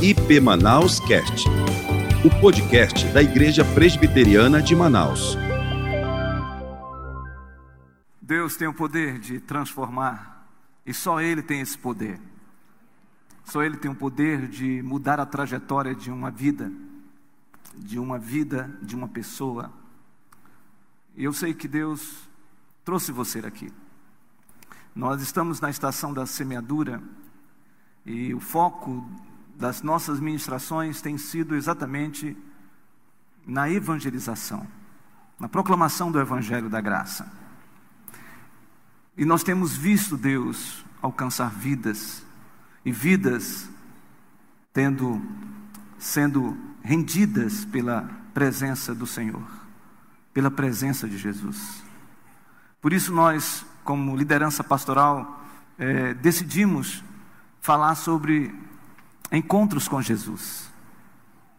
IP Manaus Cast, o podcast da Igreja Presbiteriana de Manaus. Deus tem o poder de transformar, e só Ele tem esse poder. Só Ele tem o poder de mudar a trajetória de uma vida, de uma vida, de uma pessoa. E eu sei que Deus trouxe você aqui. Nós estamos na estação da semeadura e o foco das nossas ministrações tem sido exatamente na evangelização, na proclamação do Evangelho da Graça. E nós temos visto Deus alcançar vidas e vidas tendo sendo rendidas pela presença do Senhor, pela presença de Jesus. Por isso nós, como liderança pastoral, é, decidimos falar sobre encontros com Jesus.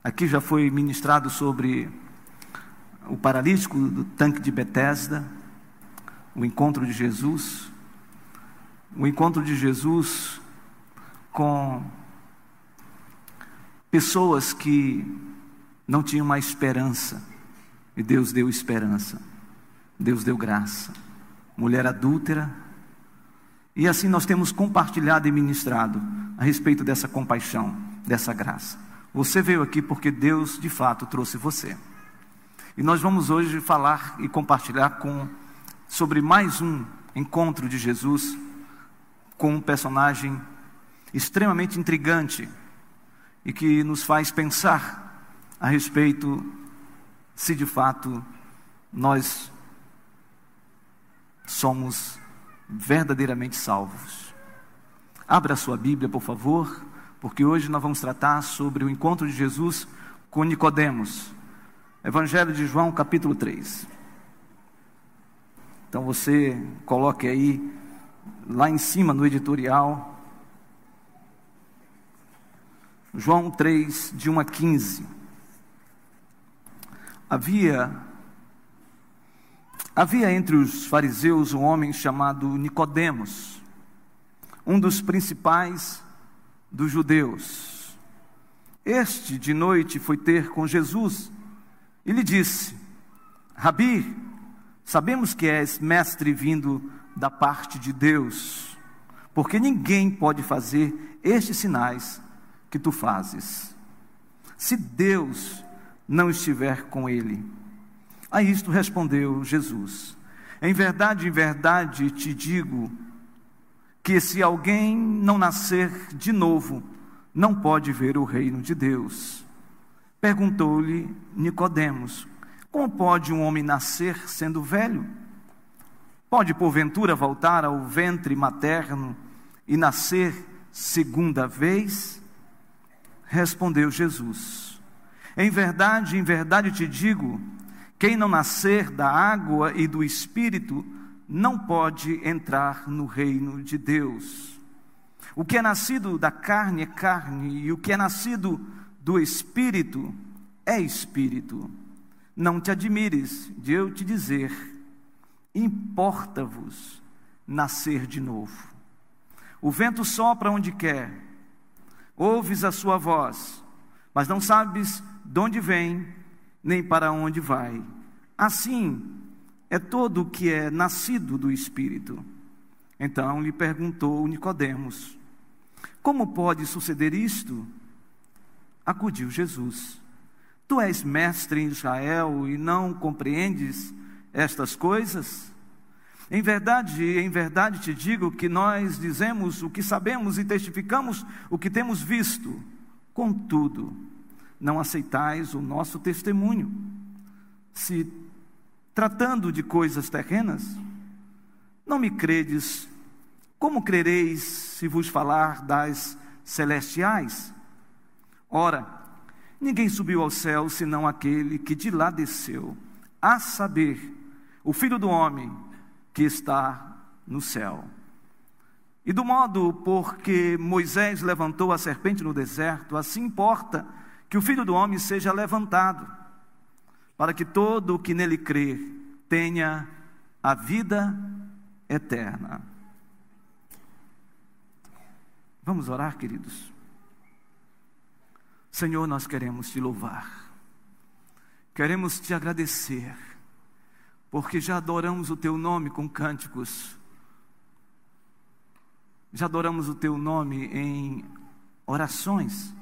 Aqui já foi ministrado sobre o paralítico do tanque de Betesda, o encontro de Jesus, o encontro de Jesus com pessoas que não tinham mais esperança, e Deus deu esperança, Deus deu graça. Mulher adúltera, e assim nós temos compartilhado e ministrado a respeito dessa compaixão, dessa graça. Você veio aqui porque Deus de fato trouxe você. E nós vamos hoje falar e compartilhar com sobre mais um encontro de Jesus com um personagem extremamente intrigante e que nos faz pensar a respeito se de fato nós somos verdadeiramente salvos. Abra a sua Bíblia, por favor, porque hoje nós vamos tratar sobre o encontro de Jesus com Nicodemos. Evangelho de João, capítulo 3. Então você coloque aí lá em cima no editorial João 3 de 1 a 15. Havia Havia entre os fariseus um homem chamado Nicodemos, um dos principais dos judeus. Este de noite foi ter com Jesus e lhe disse: Rabi, sabemos que és mestre vindo da parte de Deus, porque ninguém pode fazer estes sinais que tu fazes, se Deus não estiver com ele. A isto respondeu Jesus: Em verdade, em verdade te digo que se alguém não nascer de novo, não pode ver o reino de Deus. Perguntou-lhe Nicodemos: Como pode um homem nascer sendo velho? Pode porventura voltar ao ventre materno e nascer segunda vez? Respondeu Jesus: Em verdade, em verdade te digo quem não nascer da água e do espírito não pode entrar no reino de Deus. O que é nascido da carne é carne, e o que é nascido do espírito é espírito. Não te admires de eu te dizer: importa-vos nascer de novo. O vento sopra onde quer, ouves a sua voz, mas não sabes de onde vem nem para onde vai. Assim é todo o que é nascido do Espírito. Então lhe perguntou Nicodemos: Como pode suceder isto? Acudiu Jesus: Tu és mestre em Israel e não compreendes estas coisas? Em verdade, em verdade te digo que nós dizemos o que sabemos e testificamos o que temos visto. Contudo, não aceitais o nosso testemunho. Se tratando de coisas terrenas, não me credes, como crereis se vos falar das celestiais? Ora, ninguém subiu ao céu senão aquele que de lá desceu, a saber, o Filho do Homem que está no céu. E do modo porque Moisés levantou a serpente no deserto, assim importa que o Filho do Homem seja levantado, para que todo o que nele crer tenha a vida eterna. Vamos orar, queridos. Senhor, nós queremos te louvar, queremos te agradecer, porque já adoramos o teu nome com cânticos, já adoramos o teu nome em orações,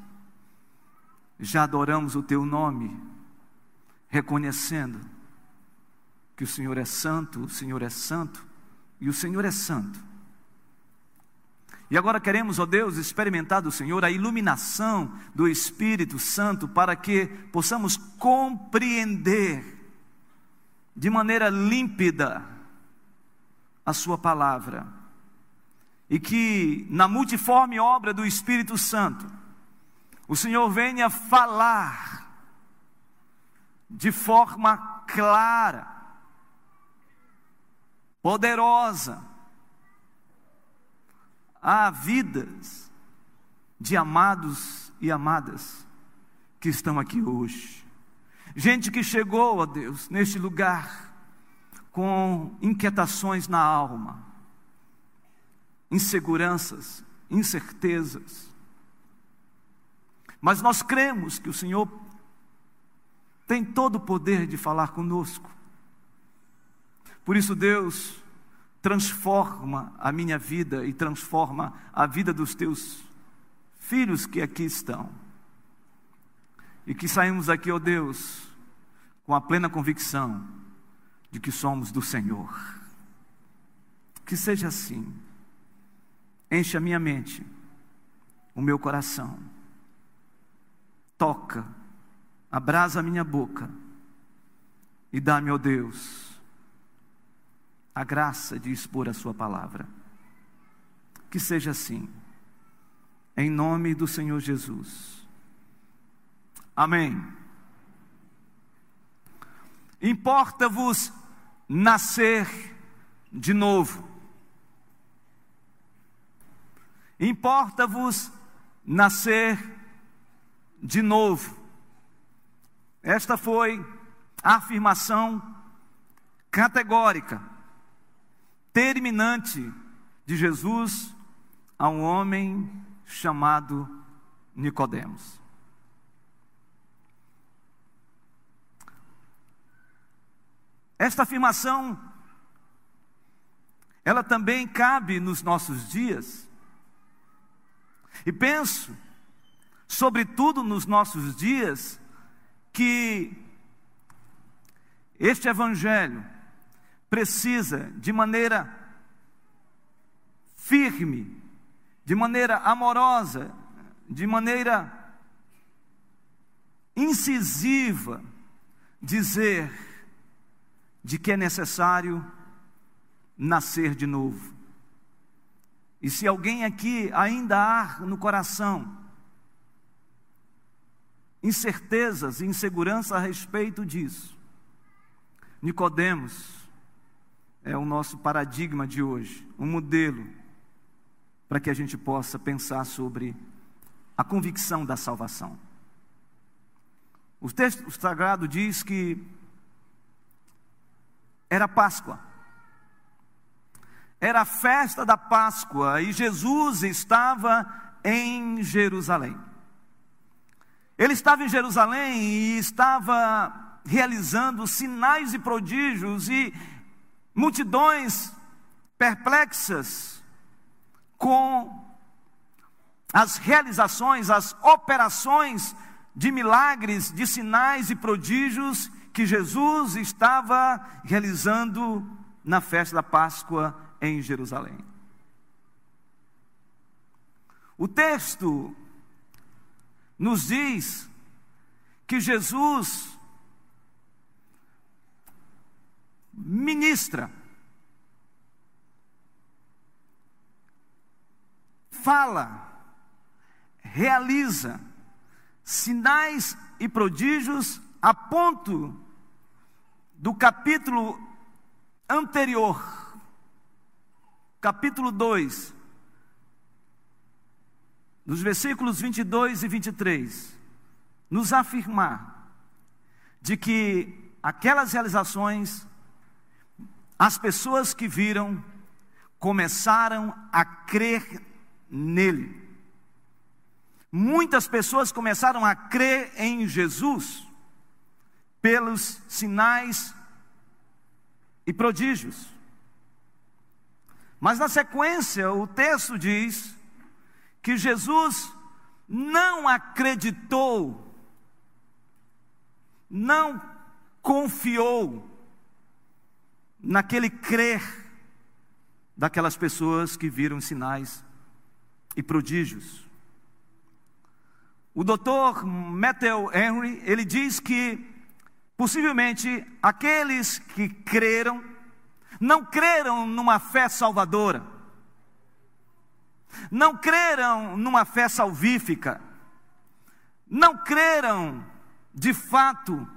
já adoramos o teu nome reconhecendo que o Senhor é santo, o Senhor é santo e o Senhor é santo. E agora queremos, ó Deus, experimentar do Senhor a iluminação do Espírito Santo para que possamos compreender de maneira límpida a Sua palavra. E que na multiforme obra do Espírito Santo, o Senhor venha falar de forma clara, poderosa, há vidas de amados e amadas que estão aqui hoje. Gente que chegou, ó Deus, neste lugar com inquietações na alma, inseguranças, incertezas. Mas nós cremos que o Senhor tem todo o poder de falar conosco. Por isso, Deus transforma a minha vida e transforma a vida dos teus filhos que aqui estão. E que saímos daqui, ó oh Deus, com a plena convicção de que somos do Senhor. Que seja assim. Enche a minha mente, o meu coração. Toca abrasa a minha boca e dá-me, ó Deus, a graça de expor a Sua palavra. Que seja assim, em nome do Senhor Jesus. Amém. Importa-vos nascer de novo. Importa-vos nascer de novo. Esta foi a afirmação categórica, terminante de Jesus a um homem chamado Nicodemos. Esta afirmação ela também cabe nos nossos dias. E penso, sobretudo nos nossos dias, que este Evangelho precisa, de maneira firme, de maneira amorosa, de maneira incisiva, dizer de que é necessário nascer de novo. E se alguém aqui ainda há no coração incertezas e insegurança a respeito disso. Nicodemos é o nosso paradigma de hoje, um modelo para que a gente possa pensar sobre a convicção da salvação. O texto sagrado diz que era Páscoa. Era a festa da Páscoa e Jesus estava em Jerusalém. Ele estava em Jerusalém e estava realizando sinais e prodígios e multidões perplexas com as realizações, as operações de milagres, de sinais e prodígios que Jesus estava realizando na festa da Páscoa em Jerusalém. O texto nos diz que Jesus ministra, fala, realiza sinais e prodígios a ponto do capítulo anterior, capítulo 2, nos versículos 22 e 23, nos afirmar de que aquelas realizações, as pessoas que viram, começaram a crer nele. muitas pessoas começaram a crer em Jesus pelos sinais e prodígios. Mas na sequência, o texto diz que Jesus não acreditou, não confiou naquele crer daquelas pessoas que viram sinais e prodígios. O doutor Matthew Henry, ele diz que possivelmente aqueles que creram não creram numa fé salvadora, não creram numa fé salvífica, não creram de fato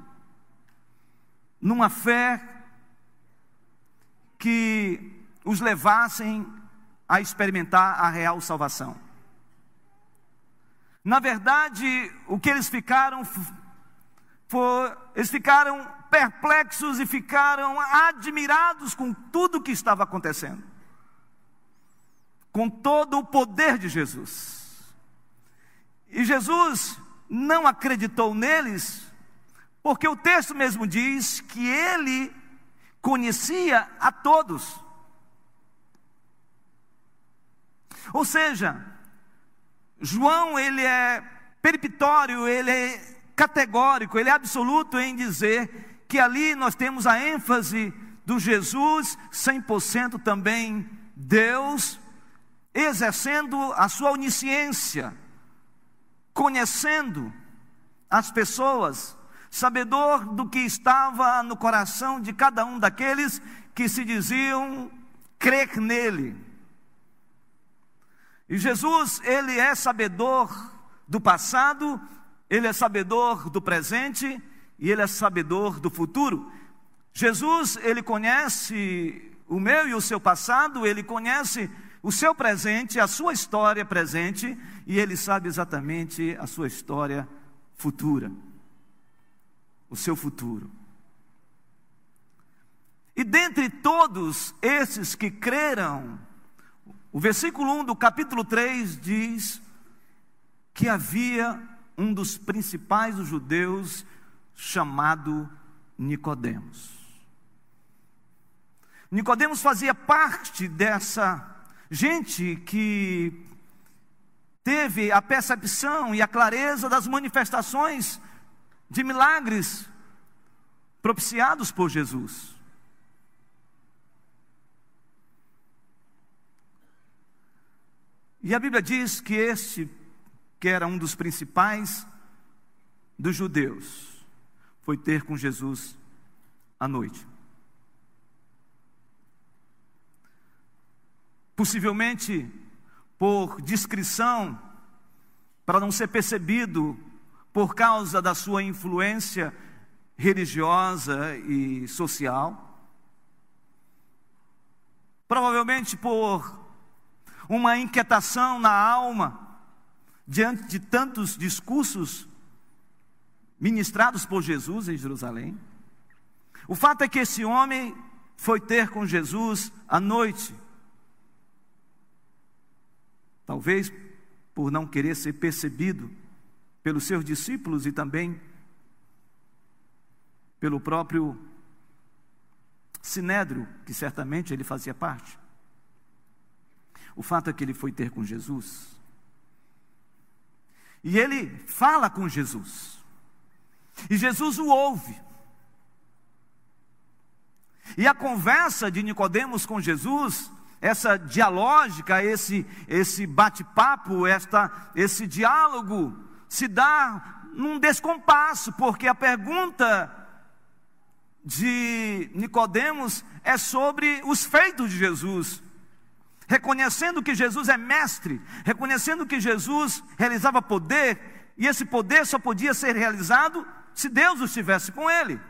numa fé que os levassem a experimentar a real salvação. Na verdade, o que eles ficaram foi, eles ficaram perplexos e ficaram admirados com tudo que estava acontecendo. Com todo o poder de Jesus. E Jesus não acreditou neles, porque o texto mesmo diz que ele conhecia a todos. Ou seja, João ele é peripitório, ele é categórico, ele é absoluto em dizer que ali nós temos a ênfase do Jesus 100% também Deus, exercendo a sua onisciência, conhecendo as pessoas, sabedor do que estava no coração de cada um daqueles que se diziam crer nele. E Jesus, ele é sabedor do passado, ele é sabedor do presente e ele é sabedor do futuro. Jesus, ele conhece o meu e o seu passado, ele conhece o seu presente, a sua história presente, e ele sabe exatamente a sua história futura o seu futuro. E dentre todos esses que creram, o versículo 1 do capítulo 3 diz que havia um dos principais dos judeus chamado Nicodemos. Nicodemos fazia parte dessa gente que teve a percepção e a clareza das manifestações de milagres propiciados por Jesus. E a Bíblia diz que este, que era um dos principais dos judeus, foi ter com Jesus à noite. Possivelmente por discrição, para não ser percebido por causa da sua influência religiosa e social. Provavelmente por uma inquietação na alma diante de tantos discursos ministrados por Jesus em Jerusalém. O fato é que esse homem foi ter com Jesus à noite. Talvez por não querer ser percebido pelos seus discípulos e também pelo próprio Sinédrio, que certamente ele fazia parte. O fato é que ele foi ter com Jesus. E ele fala com Jesus. E Jesus o ouve. E a conversa de Nicodemos com Jesus, essa dialógica, esse esse bate-papo, esse diálogo se dá num descompasso, porque a pergunta de Nicodemos é sobre os feitos de Jesus. Reconhecendo que Jesus é mestre, reconhecendo que Jesus realizava poder, e esse poder só podia ser realizado se Deus estivesse com ele.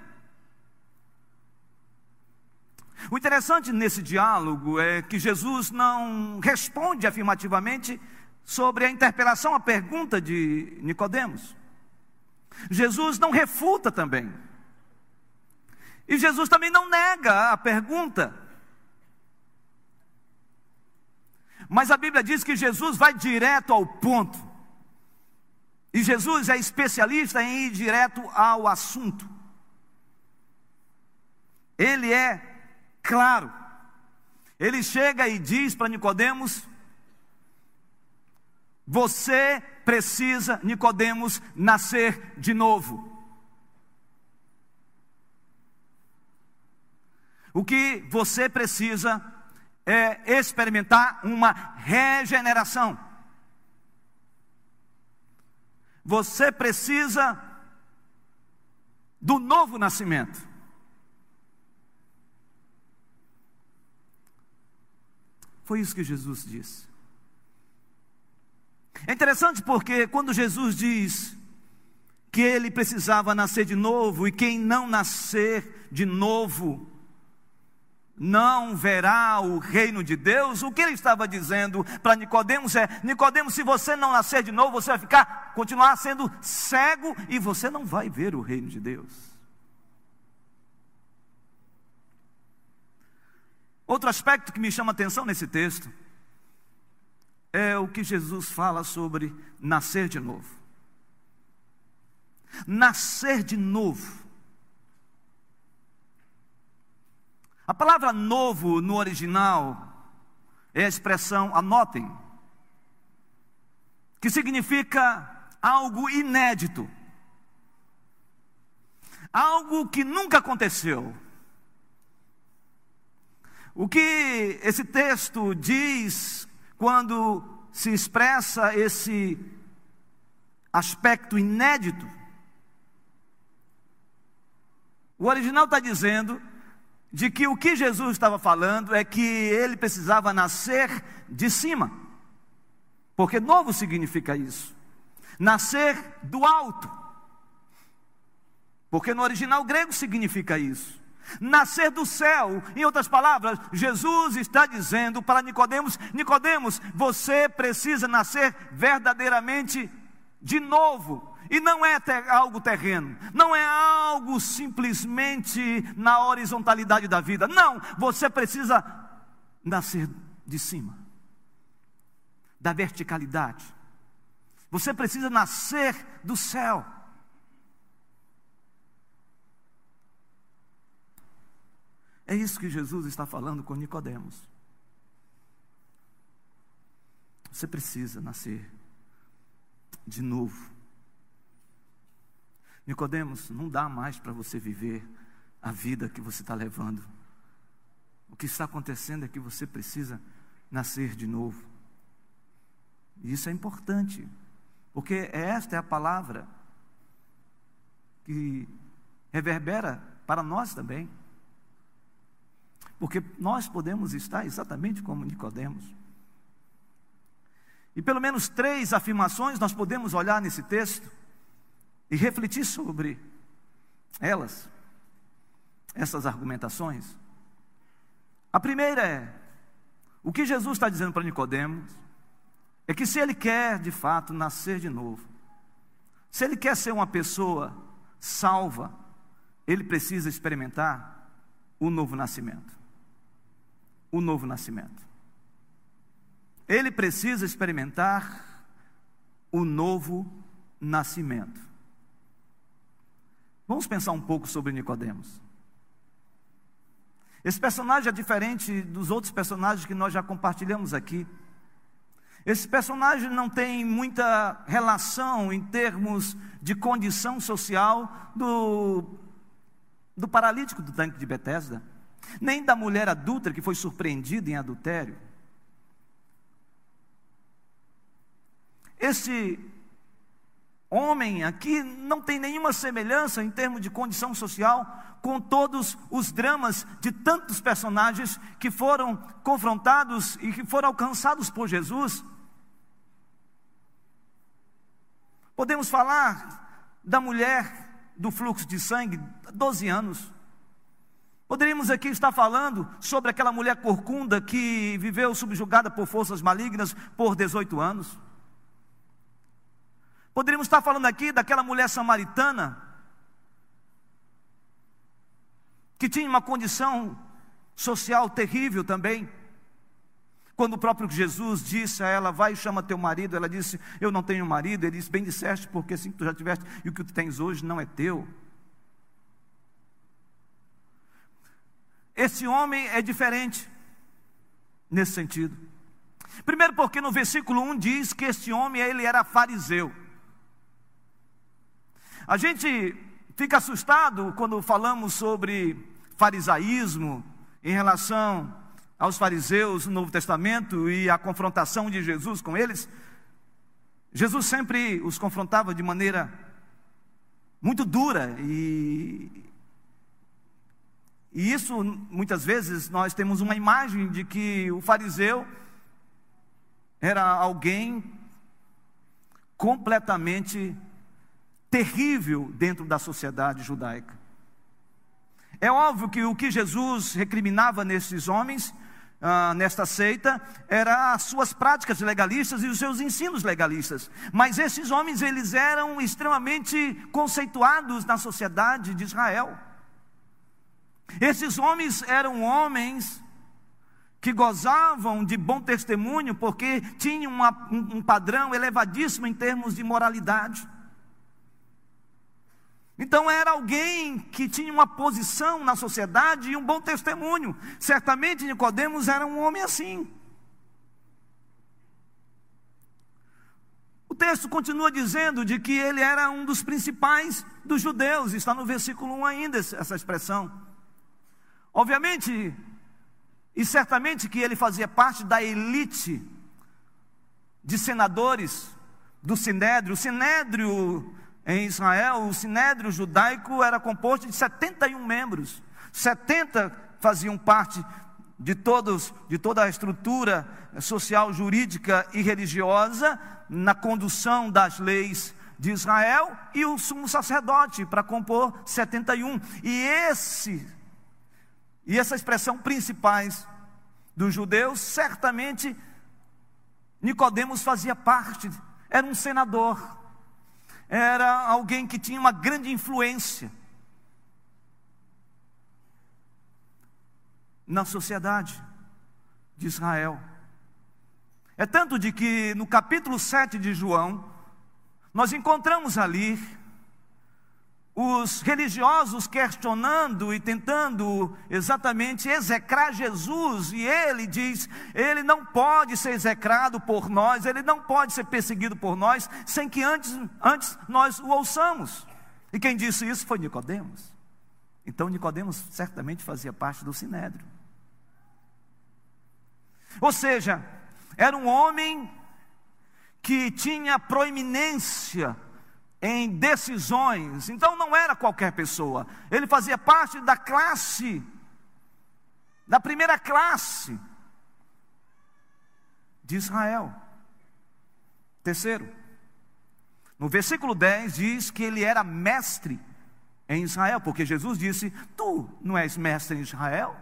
O interessante nesse diálogo é que Jesus não responde afirmativamente sobre a interpelação, a pergunta de Nicodemos. Jesus não refuta também. E Jesus também não nega a pergunta. Mas a Bíblia diz que Jesus vai direto ao ponto. E Jesus é especialista em ir direto ao assunto. Ele é claro. Ele chega e diz para Nicodemos: Você precisa, Nicodemos, nascer de novo. O que você precisa é experimentar uma regeneração. Você precisa do novo nascimento. Foi isso que Jesus disse. É interessante porque quando Jesus diz que ele precisava nascer de novo e quem não nascer de novo não verá o reino de Deus. O que ele estava dizendo para Nicodemos é: Nicodemos, se você não nascer de novo, você vai ficar continuar sendo cego e você não vai ver o reino de Deus. Outro aspecto que me chama atenção nesse texto é o que Jesus fala sobre nascer de novo. Nascer de novo A palavra novo no original é a expressão, anotem, que significa algo inédito, algo que nunca aconteceu. O que esse texto diz quando se expressa esse aspecto inédito? O original está dizendo de que o que Jesus estava falando é que ele precisava nascer de cima, porque novo significa isso, nascer do alto, porque no original grego significa isso. Nascer do céu, em outras palavras, Jesus está dizendo para Nicodemos: Nicodemos, você precisa nascer verdadeiramente de novo, e não é algo terreno, não é algo simplesmente na horizontalidade da vida. Não, você precisa nascer de cima, da verticalidade. Você precisa nascer do céu. É isso que Jesus está falando com Nicodemos. Você precisa nascer de novo. Nicodemos, não dá mais para você viver a vida que você está levando. O que está acontecendo é que você precisa nascer de novo. E isso é importante, porque esta é a palavra que reverbera para nós também. Porque nós podemos estar exatamente como Nicodemos. E pelo menos três afirmações nós podemos olhar nesse texto e refletir sobre elas, essas argumentações. A primeira é: o que Jesus está dizendo para Nicodemos é que se ele quer de fato nascer de novo, se ele quer ser uma pessoa salva, ele precisa experimentar o novo nascimento. O novo nascimento. Ele precisa experimentar o novo nascimento. Vamos pensar um pouco sobre Nicodemos. Esse personagem é diferente dos outros personagens que nós já compartilhamos aqui. Esse personagem não tem muita relação em termos de condição social do, do paralítico do tanque de Betesda, nem da mulher adulta que foi surpreendida em adultério. Esse homem aqui não tem nenhuma semelhança em termos de condição social com todos os dramas de tantos personagens que foram confrontados e que foram alcançados por Jesus. Podemos falar da mulher do fluxo de sangue, 12 anos. Poderíamos aqui estar falando sobre aquela mulher corcunda que viveu subjugada por forças malignas por 18 anos. Poderíamos estar falando aqui daquela mulher samaritana que tinha uma condição social terrível também. Quando o próprio Jesus disse a ela, vai e chama teu marido, ela disse, eu não tenho marido. Ele disse, bem disseste, porque assim que tu já tiveste, e o que tu tens hoje não é teu. Esse homem é diferente nesse sentido. Primeiro porque no versículo 1 diz que este homem ele era fariseu. A gente fica assustado quando falamos sobre farisaísmo em relação aos fariseus no Novo Testamento e a confrontação de Jesus com eles. Jesus sempre os confrontava de maneira muito dura e e isso muitas vezes nós temos uma imagem de que o fariseu era alguém completamente terrível dentro da sociedade judaica. É óbvio que o que Jesus recriminava nesses homens, ah, nesta seita, era as suas práticas legalistas e os seus ensinos legalistas. Mas esses homens, eles eram extremamente conceituados na sociedade de Israel. Esses homens eram homens que gozavam de bom testemunho porque tinham uma, um, um padrão elevadíssimo em termos de moralidade. Então era alguém que tinha uma posição na sociedade e um bom testemunho. Certamente Nicodemos era um homem assim. O texto continua dizendo de que ele era um dos principais dos judeus, está no versículo 1 ainda essa expressão. Obviamente, e certamente que ele fazia parte da elite de senadores do Sinédrio. O Sinédrio em Israel, o Sinédrio judaico era composto de 71 membros. 70 faziam parte de todos, de toda a estrutura social, jurídica e religiosa na condução das leis de Israel e o sumo sacerdote para compor 71. E esse e essa expressão principais dos judeus, certamente Nicodemos fazia parte, era um senador, era alguém que tinha uma grande influência na sociedade de Israel. É tanto de que no capítulo 7 de João, nós encontramos ali os religiosos questionando e tentando exatamente execrar Jesus, e ele diz: ele não pode ser execrado por nós, ele não pode ser perseguido por nós, sem que antes, antes nós o ouçamos. E quem disse isso foi Nicodemos. Então Nicodemos certamente fazia parte do sinédrio. Ou seja, era um homem que tinha proeminência em decisões. Então não era qualquer pessoa. Ele fazia parte da classe, da primeira classe de Israel. Terceiro, no versículo 10 diz que ele era mestre em Israel, porque Jesus disse: Tu não és mestre em Israel?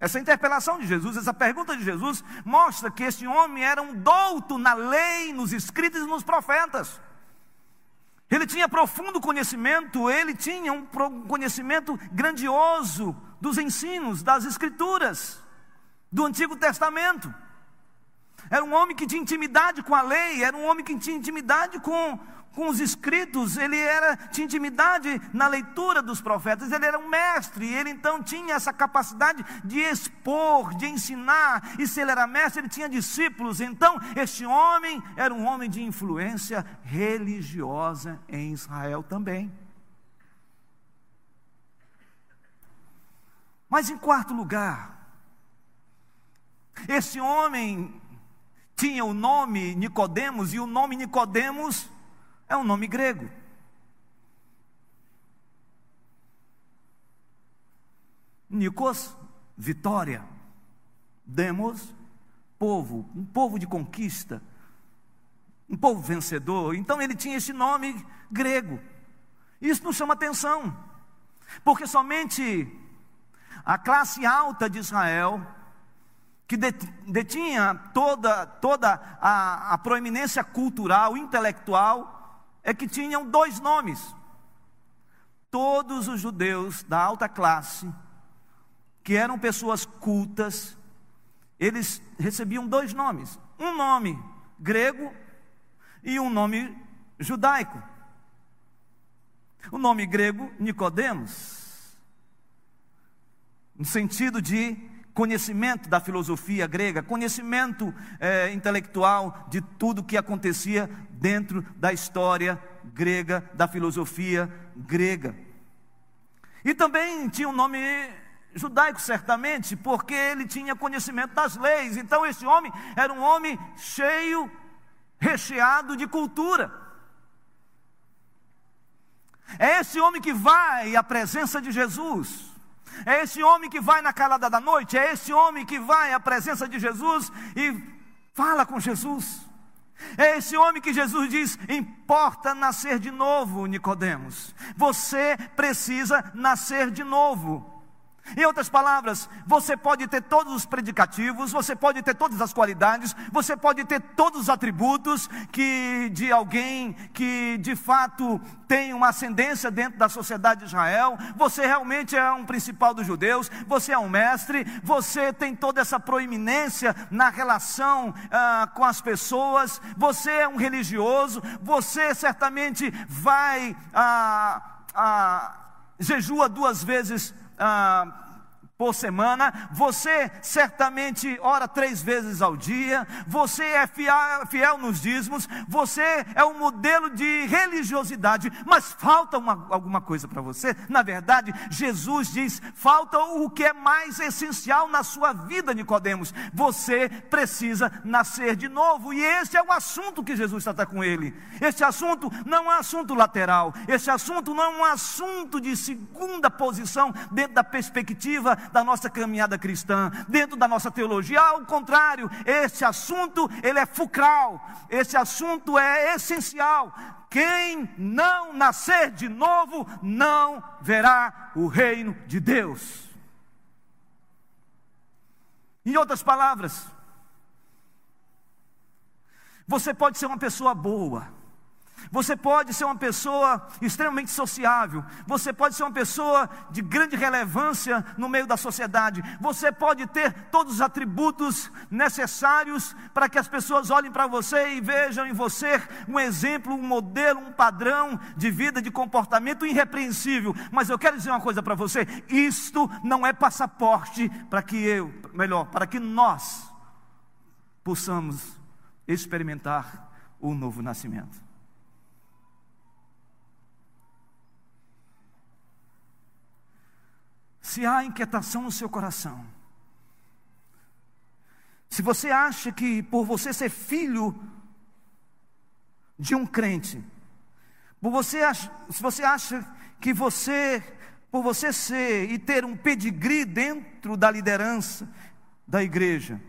Essa interpelação de Jesus, essa pergunta de Jesus, mostra que este homem era um douto na lei, nos escritos e nos profetas. Ele tinha profundo conhecimento, ele tinha um conhecimento grandioso dos ensinos, das escrituras, do Antigo Testamento. Era um homem que tinha intimidade com a lei, era um homem que tinha intimidade com, com os escritos, ele era, tinha intimidade na leitura dos profetas, ele era um mestre, ele então tinha essa capacidade de expor, de ensinar, e se ele era mestre, ele tinha discípulos, então este homem era um homem de influência religiosa em Israel também. Mas em quarto lugar, esse homem tinha o nome Nicodemos, e o nome Nicodemos é um nome grego. Nikos, vitória. Demos, povo, um povo de conquista, um povo vencedor. Então ele tinha esse nome grego. Isso nos chama atenção, porque somente a classe alta de Israel, que detinha toda, toda a, a proeminência cultural, intelectual, é que tinham dois nomes. Todos os judeus da alta classe, que eram pessoas cultas, eles recebiam dois nomes: um nome grego e um nome judaico. O nome grego, Nicodemos, no sentido de conhecimento da filosofia grega, conhecimento é, intelectual de tudo que acontecia dentro da história grega, da filosofia grega. E também tinha um nome judaico, certamente, porque ele tinha conhecimento das leis. Então, esse homem era um homem cheio, recheado de cultura. É esse homem que vai à presença de Jesus. É esse homem que vai na calada da noite. É esse homem que vai à presença de Jesus e fala com Jesus. É esse homem que Jesus diz: importa nascer de novo, Nicodemos. Você precisa nascer de novo. Em outras palavras, você pode ter todos os predicativos, você pode ter todas as qualidades, você pode ter todos os atributos que de alguém que de fato tem uma ascendência dentro da sociedade de Israel, você realmente é um principal dos judeus, você é um mestre, você tem toda essa proeminência na relação ah, com as pessoas, você é um religioso, você certamente vai ah, ah, jejua duas vezes ah, por semana, você certamente ora três vezes ao dia, você é fiel, fiel nos dízimos, você é um modelo de religiosidade, mas falta uma, alguma coisa para você. Na verdade, Jesus diz: falta o que é mais essencial na sua vida, Nicodemos. Você precisa nascer de novo, e esse é o assunto que Jesus trata com ele. Este assunto não é um assunto lateral, este assunto não é um assunto de segunda posição dentro da perspectiva da nossa caminhada cristã, dentro da nossa teologia. Ao contrário, esse assunto ele é fulcral, esse assunto é essencial. Quem não nascer de novo não verá o reino de Deus. Em outras palavras, você pode ser uma pessoa boa, você pode ser uma pessoa extremamente sociável, você pode ser uma pessoa de grande relevância no meio da sociedade, você pode ter todos os atributos necessários para que as pessoas olhem para você e vejam em você um exemplo, um modelo, um padrão de vida, de comportamento irrepreensível. Mas eu quero dizer uma coisa para você: isto não é passaporte para que eu, melhor, para que nós possamos experimentar o novo nascimento. Se há inquietação no seu coração, se você acha que por você ser filho de um crente, por você, se você acha que você, por você ser e ter um pedigree dentro da liderança da igreja,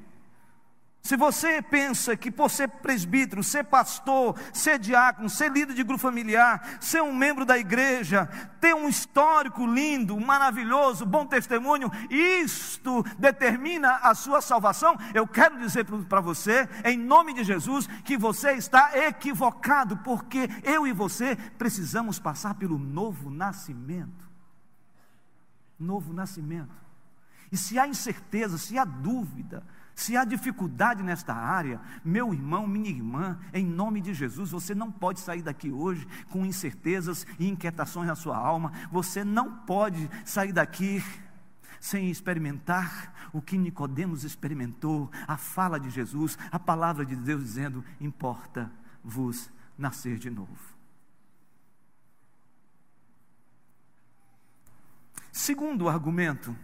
se você pensa que por ser presbítero, ser pastor, ser diácono, ser líder de grupo familiar, ser um membro da igreja, ter um histórico lindo, maravilhoso, bom testemunho, isto determina a sua salvação, eu quero dizer para você, em nome de Jesus, que você está equivocado, porque eu e você precisamos passar pelo novo nascimento. Novo nascimento. E se há incerteza, se há dúvida, se há dificuldade nesta área, meu irmão, minha irmã, em nome de Jesus, você não pode sair daqui hoje com incertezas e inquietações na sua alma, você não pode sair daqui sem experimentar o que Nicodemos experimentou, a fala de Jesus, a palavra de Deus dizendo: importa vos nascer de novo. Segundo argumento,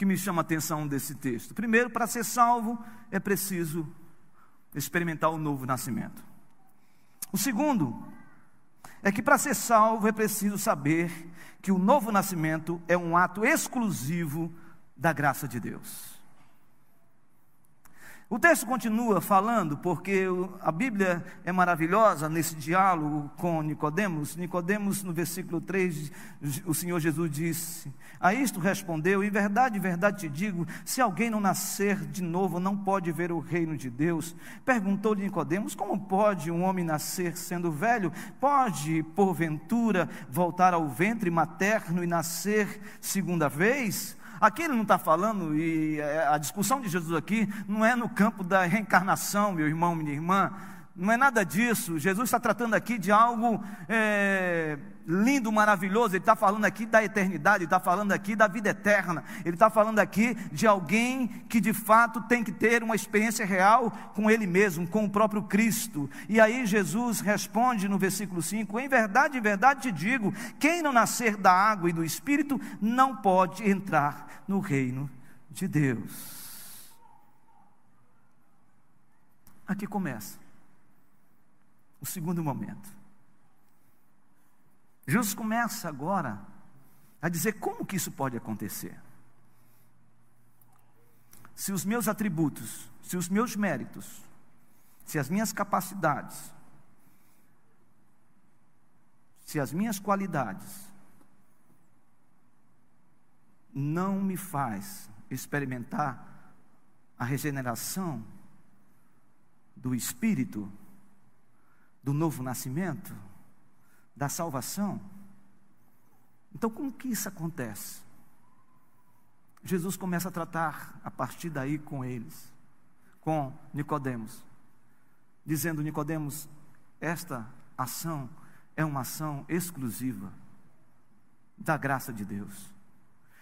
que me chama a atenção desse texto. Primeiro, para ser salvo, é preciso experimentar o novo nascimento. O segundo é que para ser salvo é preciso saber que o novo nascimento é um ato exclusivo da graça de Deus. O texto continua falando, porque a Bíblia é maravilhosa nesse diálogo com Nicodemos. Nicodemos, no versículo 3, o Senhor Jesus disse: A isto respondeu: Em verdade, em verdade te digo, se alguém não nascer de novo, não pode ver o reino de Deus. Perguntou-lhe Nicodemos: Como pode um homem nascer sendo velho? Pode, porventura, voltar ao ventre materno e nascer segunda vez? Aqui ele não está falando, e é, a discussão de Jesus aqui não é no campo da reencarnação, meu irmão, minha irmã, não é nada disso. Jesus está tratando aqui de algo é, lindo, maravilhoso. Ele está falando aqui da eternidade, ele está falando aqui da vida eterna. Ele está falando aqui de alguém que de fato tem que ter uma experiência real com Ele mesmo, com o próprio Cristo. E aí Jesus responde no versículo 5: Em verdade, em verdade te digo: quem não nascer da água e do Espírito não pode entrar no reino de Deus. Aqui começa o segundo momento. Jesus começa agora a dizer como que isso pode acontecer. Se os meus atributos, se os meus méritos, se as minhas capacidades, se as minhas qualidades não me faz experimentar a regeneração do espírito, do novo nascimento, da salvação. Então, como que isso acontece? Jesus começa a tratar a partir daí com eles, com Nicodemos, dizendo Nicodemos, esta ação é uma ação exclusiva da graça de Deus.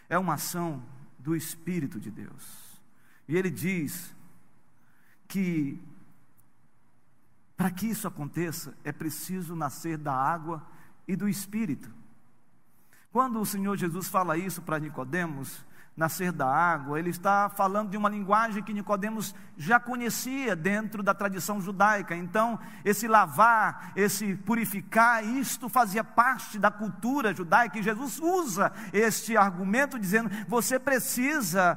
É uma ação do espírito de Deus. E ele diz que para que isso aconteça, é preciso nascer da água e do Espírito. Quando o Senhor Jesus fala isso para Nicodemos, nascer da água, ele está falando de uma linguagem que Nicodemos já conhecia dentro da tradição judaica. Então, esse lavar, esse purificar, isto fazia parte da cultura judaica e Jesus usa este argumento dizendo: você precisa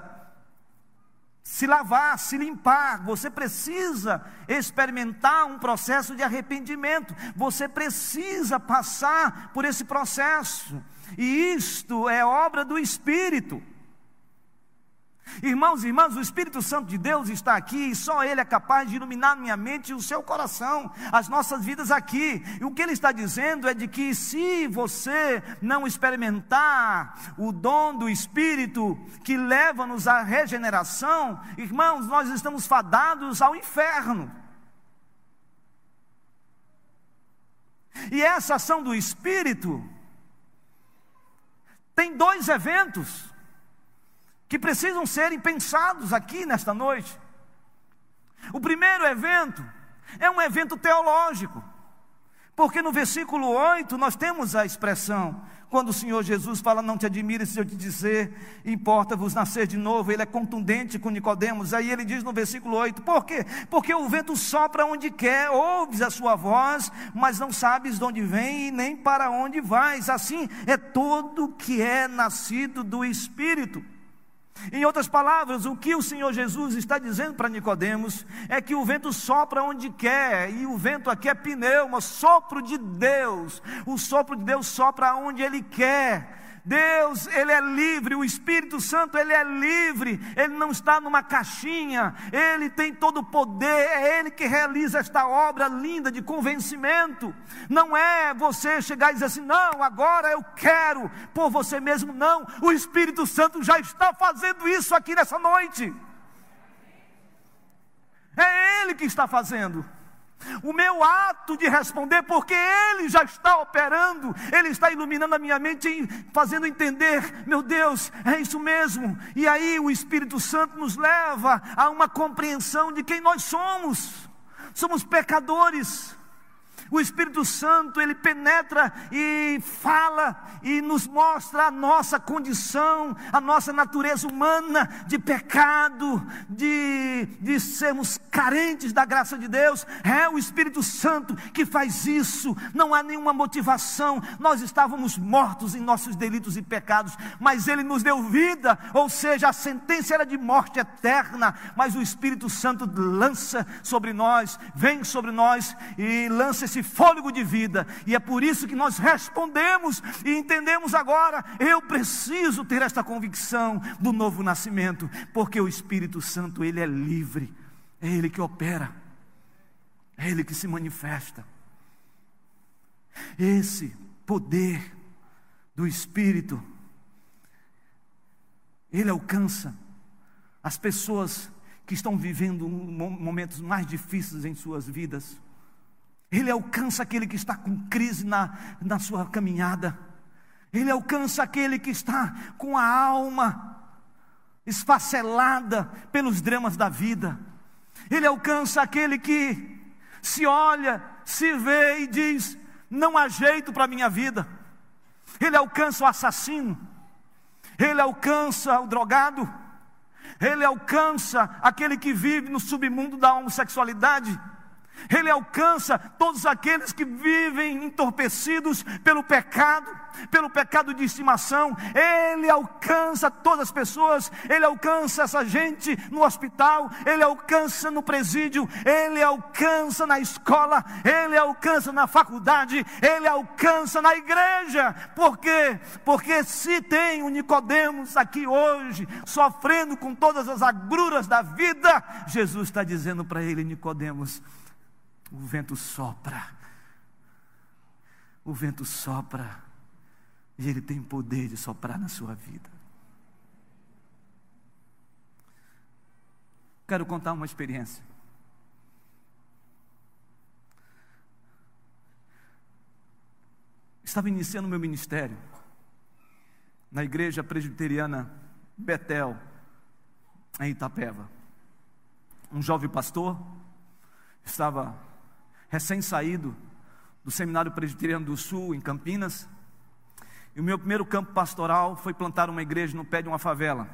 se lavar, se limpar, você precisa experimentar um processo de arrependimento, você precisa passar por esse processo, e isto é obra do Espírito. Irmãos e irmãs, o Espírito Santo de Deus está aqui e só Ele é capaz de iluminar minha mente e o seu coração, as nossas vidas aqui. E o que Ele está dizendo é de que se você não experimentar o dom do Espírito que leva-nos à regeneração, irmãos, nós estamos fadados ao inferno. E essa ação do Espírito tem dois eventos que precisam serem pensados aqui nesta noite. O primeiro evento é um evento teológico, porque no versículo 8 nós temos a expressão, quando o Senhor Jesus fala, não te admires se eu te dizer, importa-vos nascer de novo, ele é contundente com Nicodemos, aí ele diz no versículo 8, por quê? Porque o vento sopra onde quer, ouves a sua voz, mas não sabes de onde vem e nem para onde vais, assim é todo que é nascido do Espírito. Em outras palavras, o que o Senhor Jesus está dizendo para Nicodemos é que o vento sopra onde quer, e o vento aqui é pneuma, sopro de Deus. O sopro de Deus sopra onde ele quer. Deus, Ele é livre, o Espírito Santo, Ele é livre, Ele não está numa caixinha, Ele tem todo o poder, é Ele que realiza esta obra linda de convencimento. Não é você chegar e dizer assim, não, agora eu quero por você mesmo, não, o Espírito Santo já está fazendo isso aqui nessa noite. É Ele que está fazendo. O meu ato de responder, porque Ele já está operando, Ele está iluminando a minha mente fazendo entender, meu Deus, é isso mesmo. E aí o Espírito Santo nos leva a uma compreensão de quem nós somos. Somos pecadores, o Espírito Santo, ele penetra e fala e nos mostra a nossa condição, a nossa natureza humana de pecado, de, de sermos carentes da graça de Deus. É o Espírito Santo que faz isso, não há nenhuma motivação. Nós estávamos mortos em nossos delitos e pecados, mas ele nos deu vida, ou seja, a sentença era de morte eterna, mas o Espírito Santo lança sobre nós, vem sobre nós e lança esse fôlego de vida, e é por isso que nós respondemos e entendemos agora: eu preciso ter esta convicção do novo nascimento, porque o Espírito Santo, ele é livre, é ele que opera, é ele que se manifesta. Esse poder do Espírito, Ele alcança as pessoas que estão vivendo momentos mais difíceis em suas vidas. Ele alcança aquele que está com crise na, na sua caminhada. Ele alcança aquele que está com a alma esfacelada pelos dramas da vida. Ele alcança aquele que se olha, se vê e diz: não há jeito para a minha vida. Ele alcança o assassino, ele alcança o drogado, ele alcança aquele que vive no submundo da homossexualidade. Ele alcança todos aqueles que vivem entorpecidos pelo pecado, pelo pecado de estimação. Ele alcança todas as pessoas, ele alcança essa gente no hospital, ele alcança no presídio, ele alcança na escola, ele alcança na faculdade, ele alcança na igreja. Por quê? Porque se tem o Nicodemos aqui hoje, sofrendo com todas as agruras da vida, Jesus está dizendo para ele, Nicodemos, o vento sopra. O vento sopra. E ele tem poder de soprar na sua vida. Quero contar uma experiência. Estava iniciando meu ministério na igreja presbiteriana Betel, em Itapeva. Um jovem pastor estava recém-saído do Seminário Presbiteriano do Sul, em Campinas. E o meu primeiro campo pastoral foi plantar uma igreja no pé de uma favela.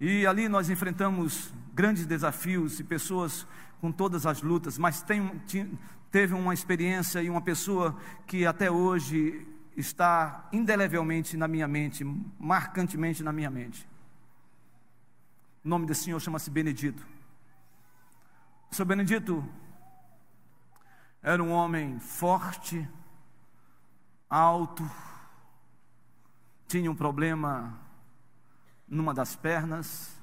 E ali nós enfrentamos grandes desafios e pessoas com todas as lutas, mas tem, teve uma experiência e uma pessoa que até hoje está indelevelmente na minha mente, marcantemente na minha mente. O nome desse senhor chama-se Benedito. Seu Benedito era um homem forte, alto, tinha um problema numa das pernas,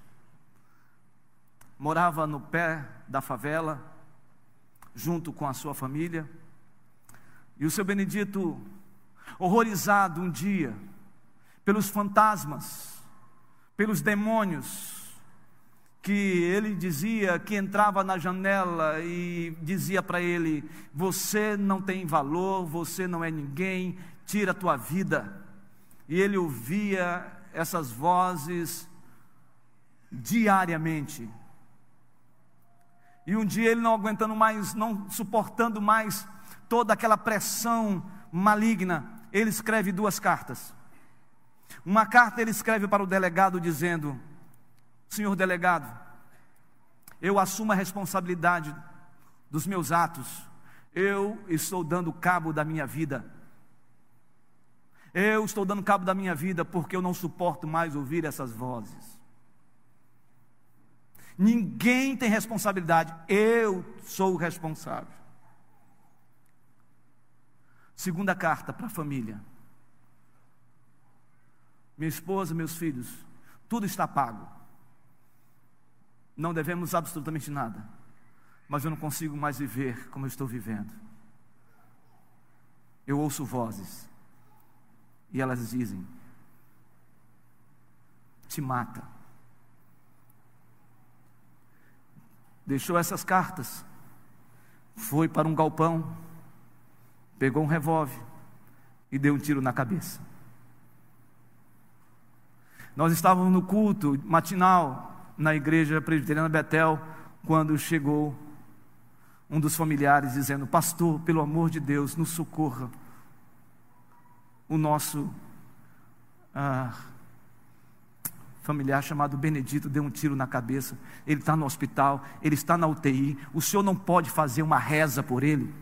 morava no pé da favela, junto com a sua família. E o seu Benedito, horrorizado um dia pelos fantasmas, pelos demônios, que ele dizia que entrava na janela e dizia para ele: Você não tem valor, você não é ninguém, tira a tua vida. E ele ouvia essas vozes diariamente. E um dia ele não aguentando mais, não suportando mais toda aquela pressão maligna, ele escreve duas cartas. Uma carta ele escreve para o delegado dizendo: Senhor delegado, eu assumo a responsabilidade dos meus atos. Eu estou dando cabo da minha vida. Eu estou dando cabo da minha vida porque eu não suporto mais ouvir essas vozes. Ninguém tem responsabilidade, eu sou o responsável. Segunda carta para a família. Minha esposa, meus filhos, tudo está pago não devemos absolutamente nada, mas eu não consigo mais viver como eu estou vivendo. Eu ouço vozes, e elas dizem: te mata. Deixou essas cartas, foi para um galpão, pegou um revólver e deu um tiro na cabeça. Nós estávamos no culto matinal, na igreja presbiteriana Betel, quando chegou um dos familiares dizendo: Pastor, pelo amor de Deus, nos socorra. O nosso ah, familiar chamado Benedito deu um tiro na cabeça. Ele está no hospital, ele está na UTI. O senhor não pode fazer uma reza por ele?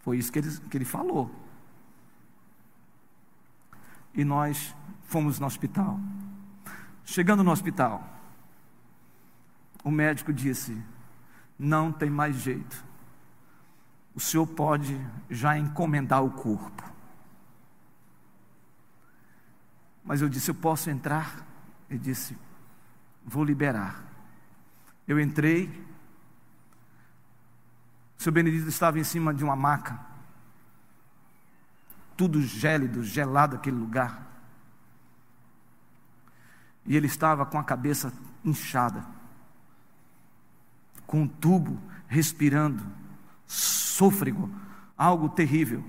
Foi isso que ele, que ele falou e nós fomos no hospital. Chegando no hospital, o médico disse: Não tem mais jeito. O senhor pode já encomendar o corpo. Mas eu disse: Eu posso entrar? Ele disse: Vou liberar. Eu entrei. O seu Benedito estava em cima de uma maca. Tudo gélido, gelado aquele lugar. E ele estava com a cabeça inchada, com um tubo respirando, sôfrego, algo terrível.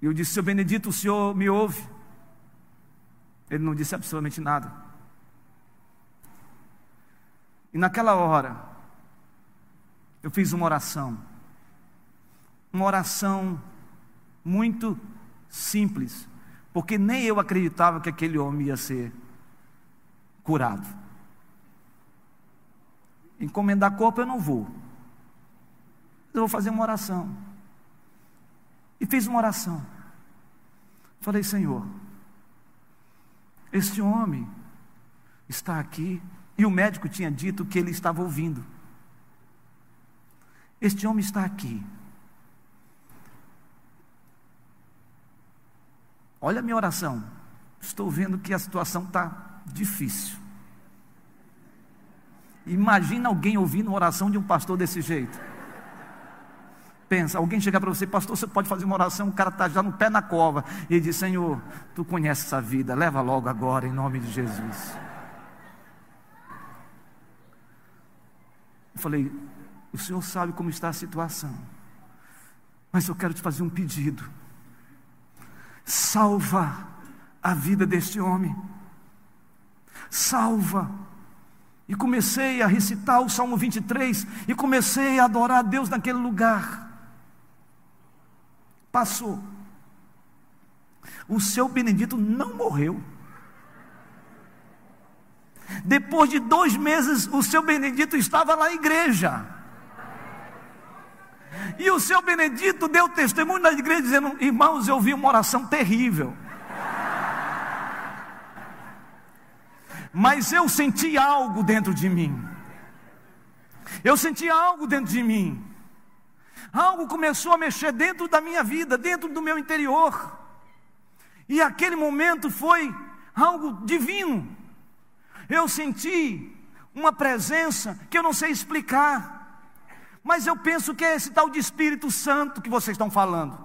E eu disse: Seu Benedito, o senhor me ouve? Ele não disse absolutamente nada. E naquela hora, eu fiz uma oração. Uma oração muito simples, porque nem eu acreditava que aquele homem ia ser curado. Encomendar corpo eu não vou. Eu vou fazer uma oração. E fiz uma oração. Falei, Senhor, este homem está aqui, e o médico tinha dito que ele estava ouvindo. Este homem está aqui. Olha a minha oração. Estou vendo que a situação está difícil. Imagina alguém ouvindo uma oração de um pastor desse jeito. Pensa, alguém chegar para você, pastor, você pode fazer uma oração, o cara está já no pé na cova, e diz: Senhor, tu conheces essa vida, leva logo agora, em nome de Jesus. Eu falei: O Senhor sabe como está a situação, mas eu quero te fazer um pedido. Salva a vida deste homem, salva. E comecei a recitar o Salmo 23 e comecei a adorar a Deus naquele lugar. Passou. O seu Benedito não morreu. Depois de dois meses, o seu Benedito estava na igreja. E o seu Benedito deu testemunho na igreja, dizendo: Irmãos, eu vi uma oração terrível. Mas eu senti algo dentro de mim. Eu senti algo dentro de mim. Algo começou a mexer dentro da minha vida, dentro do meu interior. E aquele momento foi algo divino. Eu senti uma presença que eu não sei explicar. Mas eu penso que é esse tal de Espírito Santo que vocês estão falando.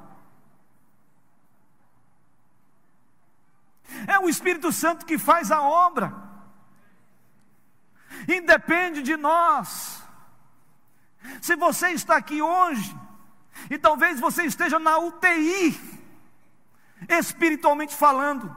É o Espírito Santo que faz a obra. Independe de nós. Se você está aqui hoje, e talvez você esteja na UTI, espiritualmente falando,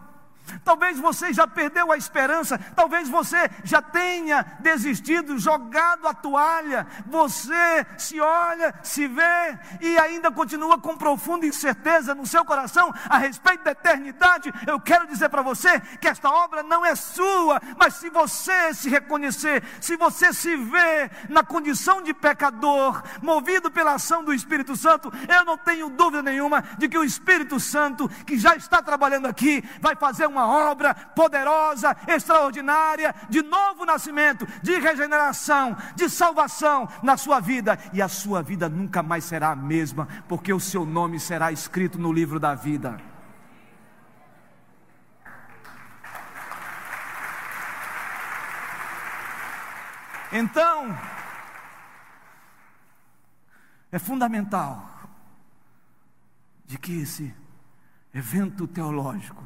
Talvez você já perdeu a esperança, talvez você já tenha desistido, jogado a toalha. Você se olha, se vê e ainda continua com profunda incerteza no seu coração a respeito da eternidade. Eu quero dizer para você que esta obra não é sua, mas se você se reconhecer, se você se vê na condição de pecador, movido pela ação do Espírito Santo, eu não tenho dúvida nenhuma de que o Espírito Santo, que já está trabalhando aqui, vai fazer uma uma obra poderosa, extraordinária, de novo nascimento, de regeneração, de salvação na sua vida, e a sua vida nunca mais será a mesma, porque o seu nome será escrito no livro da vida. Então, é fundamental de que esse evento teológico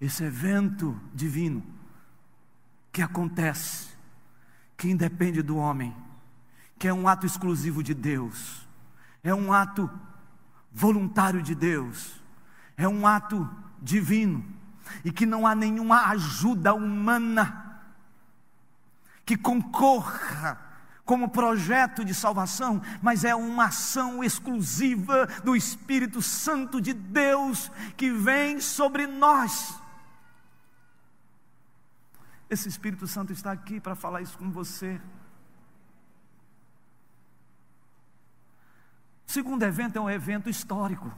esse evento divino que acontece, que independe do homem, que é um ato exclusivo de Deus, é um ato voluntário de Deus, é um ato divino, e que não há nenhuma ajuda humana que concorra como projeto de salvação, mas é uma ação exclusiva do Espírito Santo de Deus que vem sobre nós esse Espírito Santo está aqui para falar isso com você. O segundo evento é um evento histórico.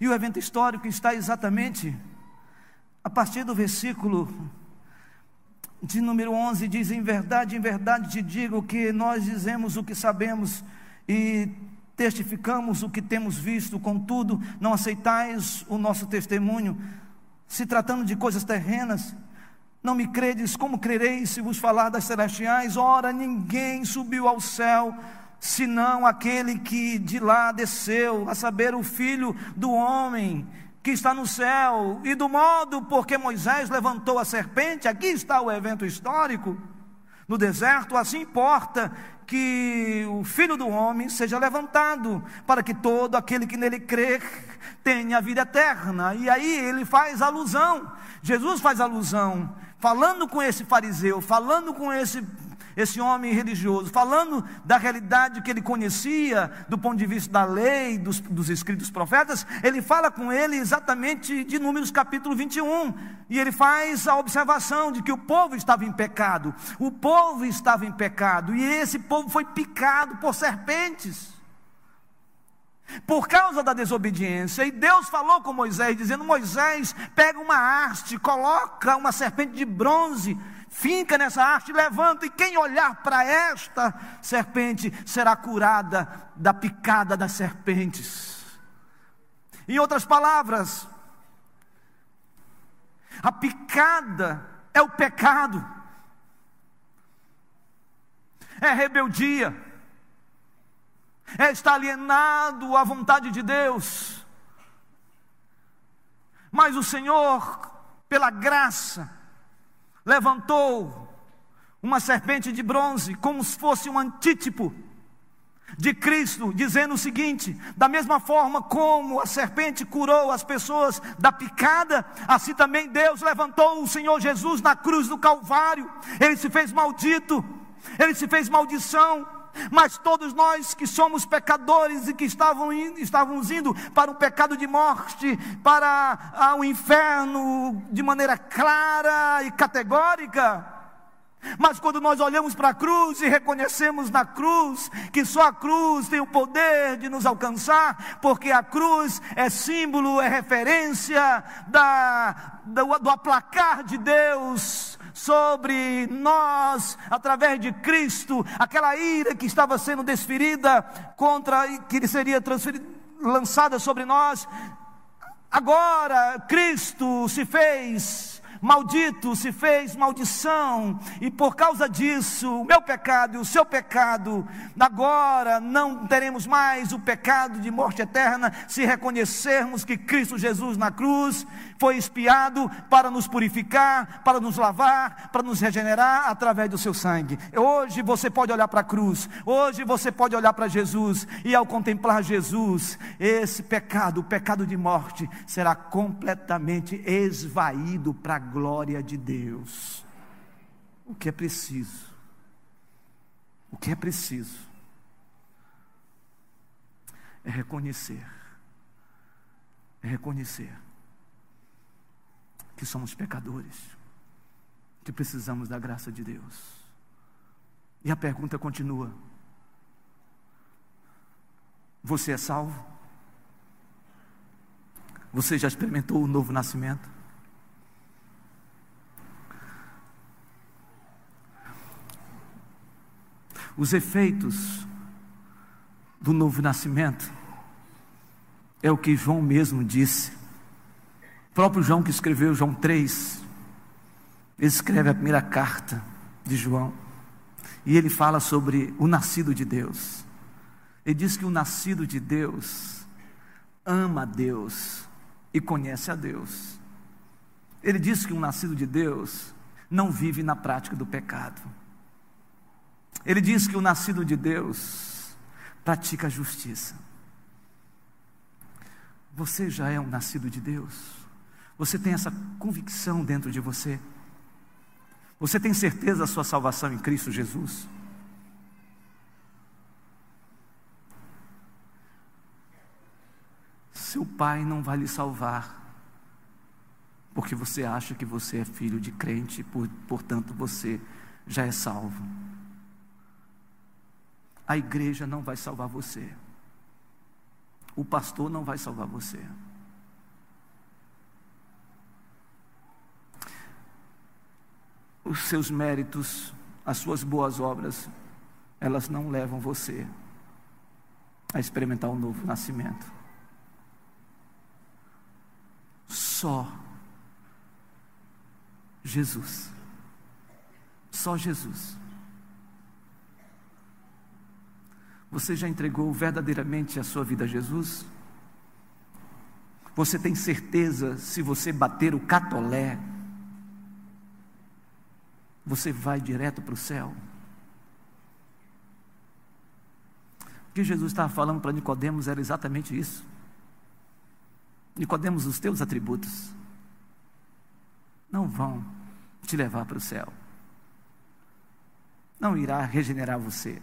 E o evento histórico está exatamente a partir do versículo de número 11: diz: Em verdade, em verdade te digo que nós dizemos o que sabemos e testificamos o que temos visto, contudo, não aceitais o nosso testemunho. Se tratando de coisas terrenas, Não me credes, como crereis se vos falar das celestiais? Ora, ninguém subiu ao céu, senão aquele que de lá desceu, a saber, o Filho do homem que está no céu. E do modo porque Moisés levantou a serpente, aqui está o evento histórico, no deserto, assim importa que o Filho do Homem seja levantado, para que todo aquele que nele crer tenha vida eterna. E aí ele faz alusão, Jesus faz alusão falando com esse fariseu, falando com esse, esse homem religioso, falando da realidade que ele conhecia do ponto de vista da lei, dos, dos escritos profetas, ele fala com ele exatamente de Números capítulo 21, e ele faz a observação de que o povo estava em pecado, o povo estava em pecado, e esse povo foi picado por serpentes por causa da desobediência. E Deus falou com Moisés, dizendo: Moisés, pega uma haste, coloca uma serpente de bronze, finca nessa haste, levanta, e quem olhar para esta serpente será curada da picada das serpentes. Em outras palavras, a picada é o pecado, é rebeldia é estar alienado à vontade de Deus. Mas o Senhor, pela graça, levantou uma serpente de bronze, como se fosse um antítipo de Cristo, dizendo o seguinte: da mesma forma como a serpente curou as pessoas da picada, assim também Deus levantou o Senhor Jesus na cruz do Calvário, ele se fez maldito, ele se fez maldição, mas todos nós que somos pecadores e que estavam indo, estávamos indo para o pecado de morte, para o inferno de maneira clara e categórica, mas quando nós olhamos para a cruz e reconhecemos na cruz que só a cruz tem o poder de nos alcançar, porque a cruz é símbolo, é referência da, do, do aplacar de Deus sobre nós, através de Cristo, aquela ira que estava sendo desferida contra, que seria lançada sobre nós. Agora Cristo se fez maldito se fez maldição, e por causa disso, o meu pecado e o seu pecado, agora não teremos mais o pecado de morte eterna, se reconhecermos que Cristo Jesus na cruz foi espiado para nos purificar, para nos lavar, para nos regenerar através do seu sangue. Hoje você pode olhar para a cruz, hoje você pode olhar para Jesus, e ao contemplar Jesus, esse pecado, o pecado de morte, será completamente esvaído para a glória de Deus. O que é preciso? O que é preciso? É reconhecer. É reconhecer que somos pecadores, que precisamos da graça de Deus. E a pergunta continua: Você é salvo? Você já experimentou o novo nascimento? Os efeitos do novo nascimento é o que João mesmo disse próprio João que escreveu João 3, ele escreve a primeira carta de João, e ele fala sobre o nascido de Deus. Ele diz que o nascido de Deus ama a Deus e conhece a Deus. Ele diz que o nascido de Deus não vive na prática do pecado. Ele diz que o nascido de Deus pratica a justiça. Você já é um nascido de Deus? Você tem essa convicção dentro de você? Você tem certeza da sua salvação em Cristo Jesus? Seu pai não vai lhe salvar, porque você acha que você é filho de crente, por, portanto você já é salvo. A igreja não vai salvar você, o pastor não vai salvar você. Os seus méritos, as suas boas obras, elas não levam você a experimentar um novo nascimento. Só Jesus Só Jesus. Você já entregou verdadeiramente a sua vida a Jesus? Você tem certeza, se você bater o catolé, você vai direto para o céu? O que Jesus estava falando para Nicodemos era exatamente isso. Nicodemos, os teus atributos não vão te levar para o céu. Não irá regenerar você.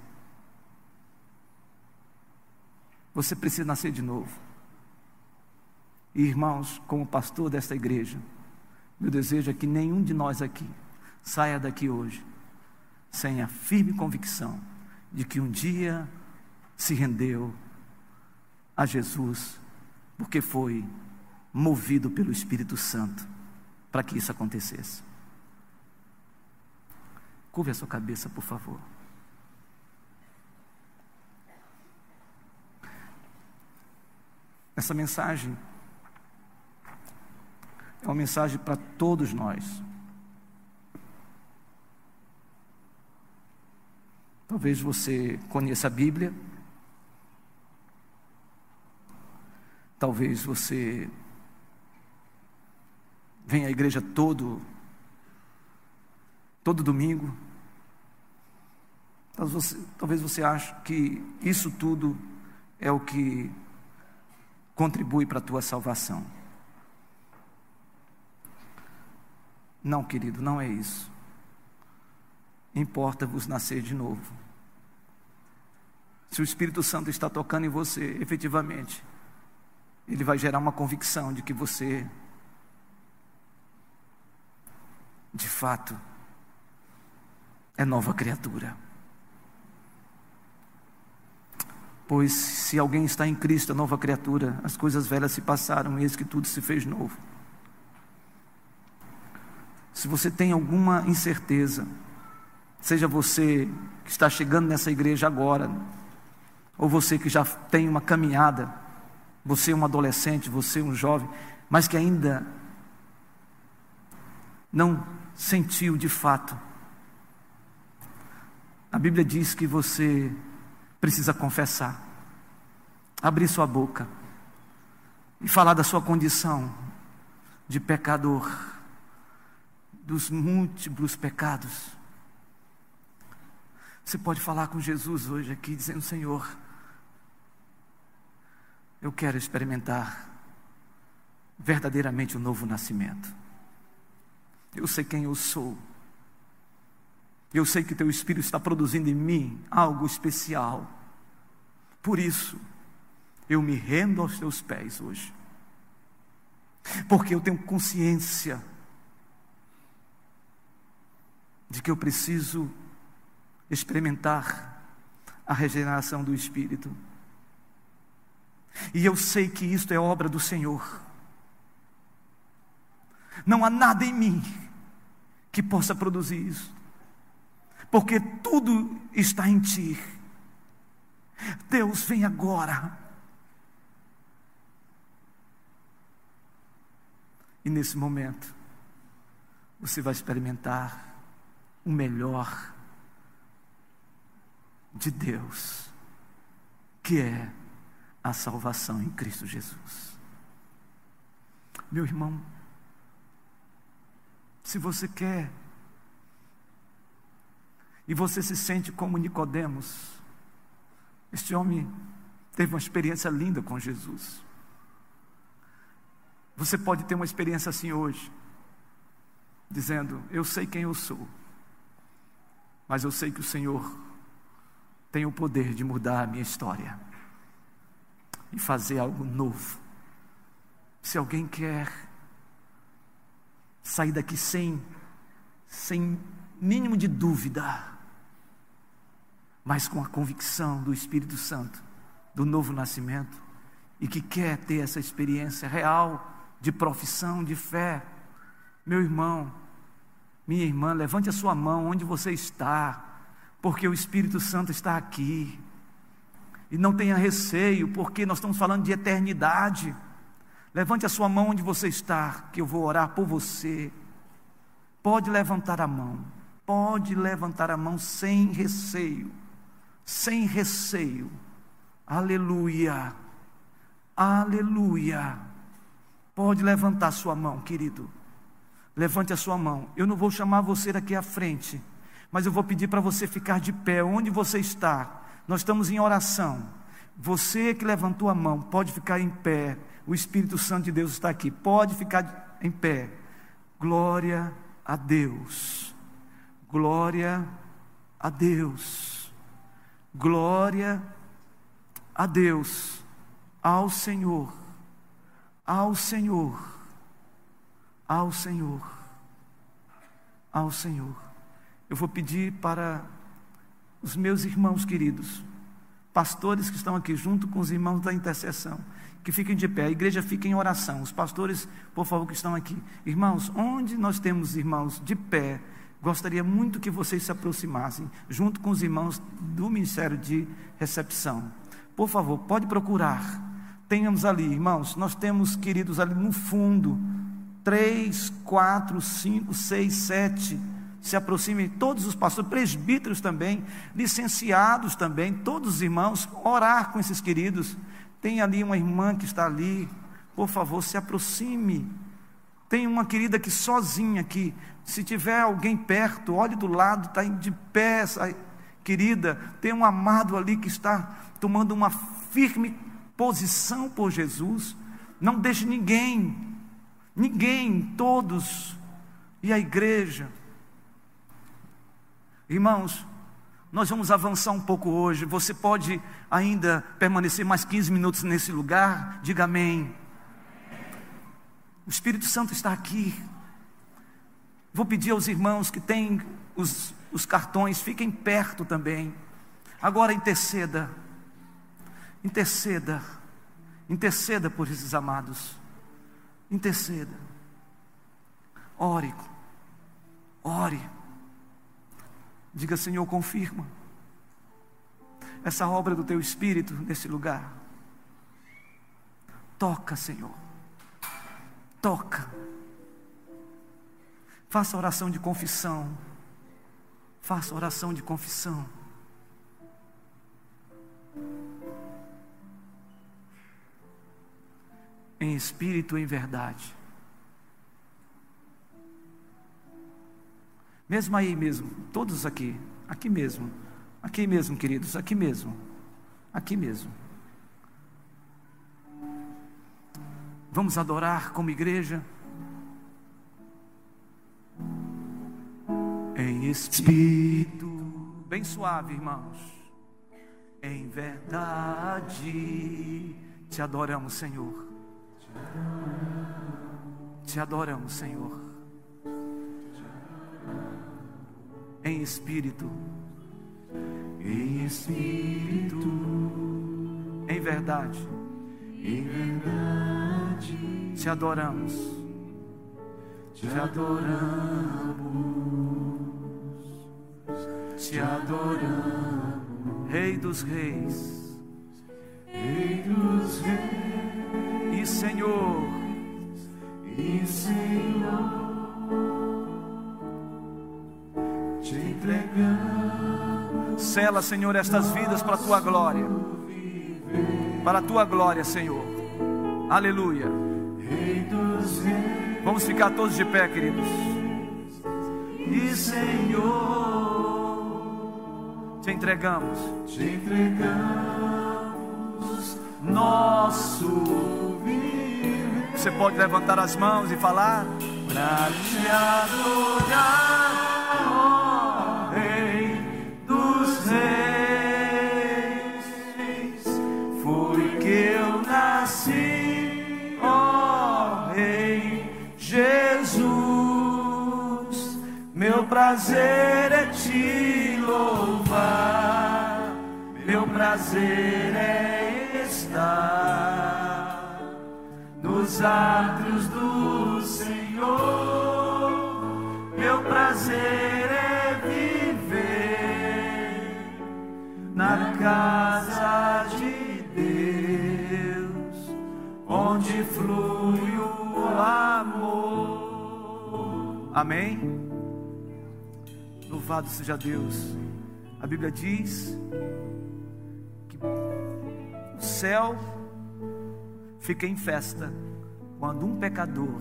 Você precisa nascer de novo. E irmãos, como pastor desta igreja, meu desejo é que nenhum de nós aqui saia daqui hoje sem a firme convicção de que um dia se rendeu a Jesus, porque foi movido pelo Espírito Santo para que isso acontecesse. Curve a sua cabeça, por favor. Essa mensagem é uma mensagem para todos nós. Talvez você conheça a Bíblia. Talvez você venha à igreja todo todo domingo. Talvez você, talvez você ache que isso tudo é o que contribui para a tua salvação. Não, querido, não é isso. Importa-vos nascer de novo. Se o Espírito Santo está tocando em você, efetivamente, ele vai gerar uma convicção de que você, de fato, é nova criatura. Pois se alguém está em Cristo, é nova criatura, as coisas velhas se passaram, eis que tudo se fez novo. Se você tem alguma incerteza, seja você que está chegando nessa igreja agora, ou você que já tem uma caminhada, você é um adolescente, você é um jovem, mas que ainda não sentiu de fato. A Bíblia diz que você precisa confessar, abrir sua boca e falar da sua condição de pecador dos múltiplos pecados. Você pode falar com Jesus hoje aqui, dizendo: Senhor, eu quero experimentar verdadeiramente o novo nascimento. Eu sei quem eu sou. Eu sei que teu Espírito está produzindo em mim algo especial. Por isso, eu me rendo aos teus pés hoje. Porque eu tenho consciência de que eu preciso experimentar a regeneração do Espírito. E eu sei que isto é obra do Senhor. Não há nada em mim que possa produzir isso, porque tudo está em Ti. Deus vem agora. E nesse momento, você vai experimentar o melhor de Deus, que é a salvação em Cristo Jesus. Meu irmão, se você quer e você se sente como Nicodemos, este homem teve uma experiência linda com Jesus. Você pode ter uma experiência assim hoje, dizendo: Eu sei quem eu sou mas eu sei que o Senhor tem o poder de mudar a minha história e fazer algo novo. Se alguém quer sair daqui sem, sem mínimo de dúvida, mas com a convicção do Espírito Santo, do novo nascimento, e que quer ter essa experiência real de profissão, de fé, meu irmão, minha irmã, levante a sua mão onde você está, porque o Espírito Santo está aqui. E não tenha receio, porque nós estamos falando de eternidade. Levante a sua mão onde você está, que eu vou orar por você. Pode levantar a mão. Pode levantar a mão sem receio, sem receio. Aleluia, aleluia. Pode levantar sua mão, querido. Levante a sua mão. Eu não vou chamar você daqui à frente, mas eu vou pedir para você ficar de pé onde você está. Nós estamos em oração. Você que levantou a mão, pode ficar em pé. O Espírito Santo de Deus está aqui. Pode ficar em pé. Glória a Deus. Glória a Deus. Glória a Deus. Ao Senhor. Ao Senhor. Ao Senhor. Ao Senhor. Eu vou pedir para os meus irmãos queridos, pastores que estão aqui junto com os irmãos da intercessão, que fiquem de pé, a igreja fica em oração. Os pastores, por favor, que estão aqui. Irmãos, onde nós temos irmãos de pé, gostaria muito que vocês se aproximassem, junto com os irmãos do Ministério de Recepção. Por favor, pode procurar. Tenhamos ali, irmãos, nós temos queridos ali no fundo, três, quatro, cinco, seis, sete. Se aproximem todos os pastores, presbíteros também, licenciados também, todos os irmãos, orar com esses queridos. Tem ali uma irmã que está ali, por favor, se aproxime. Tem uma querida que sozinha aqui, se tiver alguém perto, olhe do lado, está de pé essa querida. Tem um amado ali que está tomando uma firme posição por Jesus. Não deixe ninguém, ninguém, todos, e a igreja. Irmãos, nós vamos avançar um pouco hoje. Você pode ainda permanecer mais 15 minutos nesse lugar? Diga amém. O Espírito Santo está aqui. Vou pedir aos irmãos que têm os, os cartões, fiquem perto também. Agora interceda. Interceda. Interceda por esses amados. Interceda. Ore. Ore. Diga, Senhor, confirma essa obra do teu espírito nesse lugar. Toca, Senhor. Toca. Faça oração de confissão. Faça oração de confissão. Em espírito e em verdade. Mesmo aí mesmo, todos aqui, aqui mesmo, aqui mesmo, queridos, aqui mesmo, aqui mesmo. Vamos adorar como igreja. Em espírito, bem suave, irmãos. Em verdade, te adoramos, Senhor. Te adoramos, Senhor. Em espírito, em espírito, em verdade, em verdade, te adoramos, te adoramos, te adoramos, Rei dos Reis, Rei dos Reis. E Senhor, e Senhor. Sela, Senhor, estas vidas para a tua glória. Para a tua glória, Senhor. Aleluia. Vamos ficar todos de pé, queridos. E Senhor, te entregamos. Te entregamos nosso viver. Você pode levantar as mãos e falar para te adorar. Prazer é te louvar, meu prazer é estar nos átrios do Senhor, meu prazer é viver na casa de Deus, onde flui o amor. Amém. Louvado seja Deus. A Bíblia diz que o céu fica em festa quando um pecador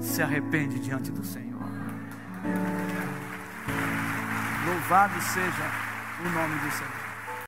se arrepende diante do Senhor. Louvado seja o nome do Senhor.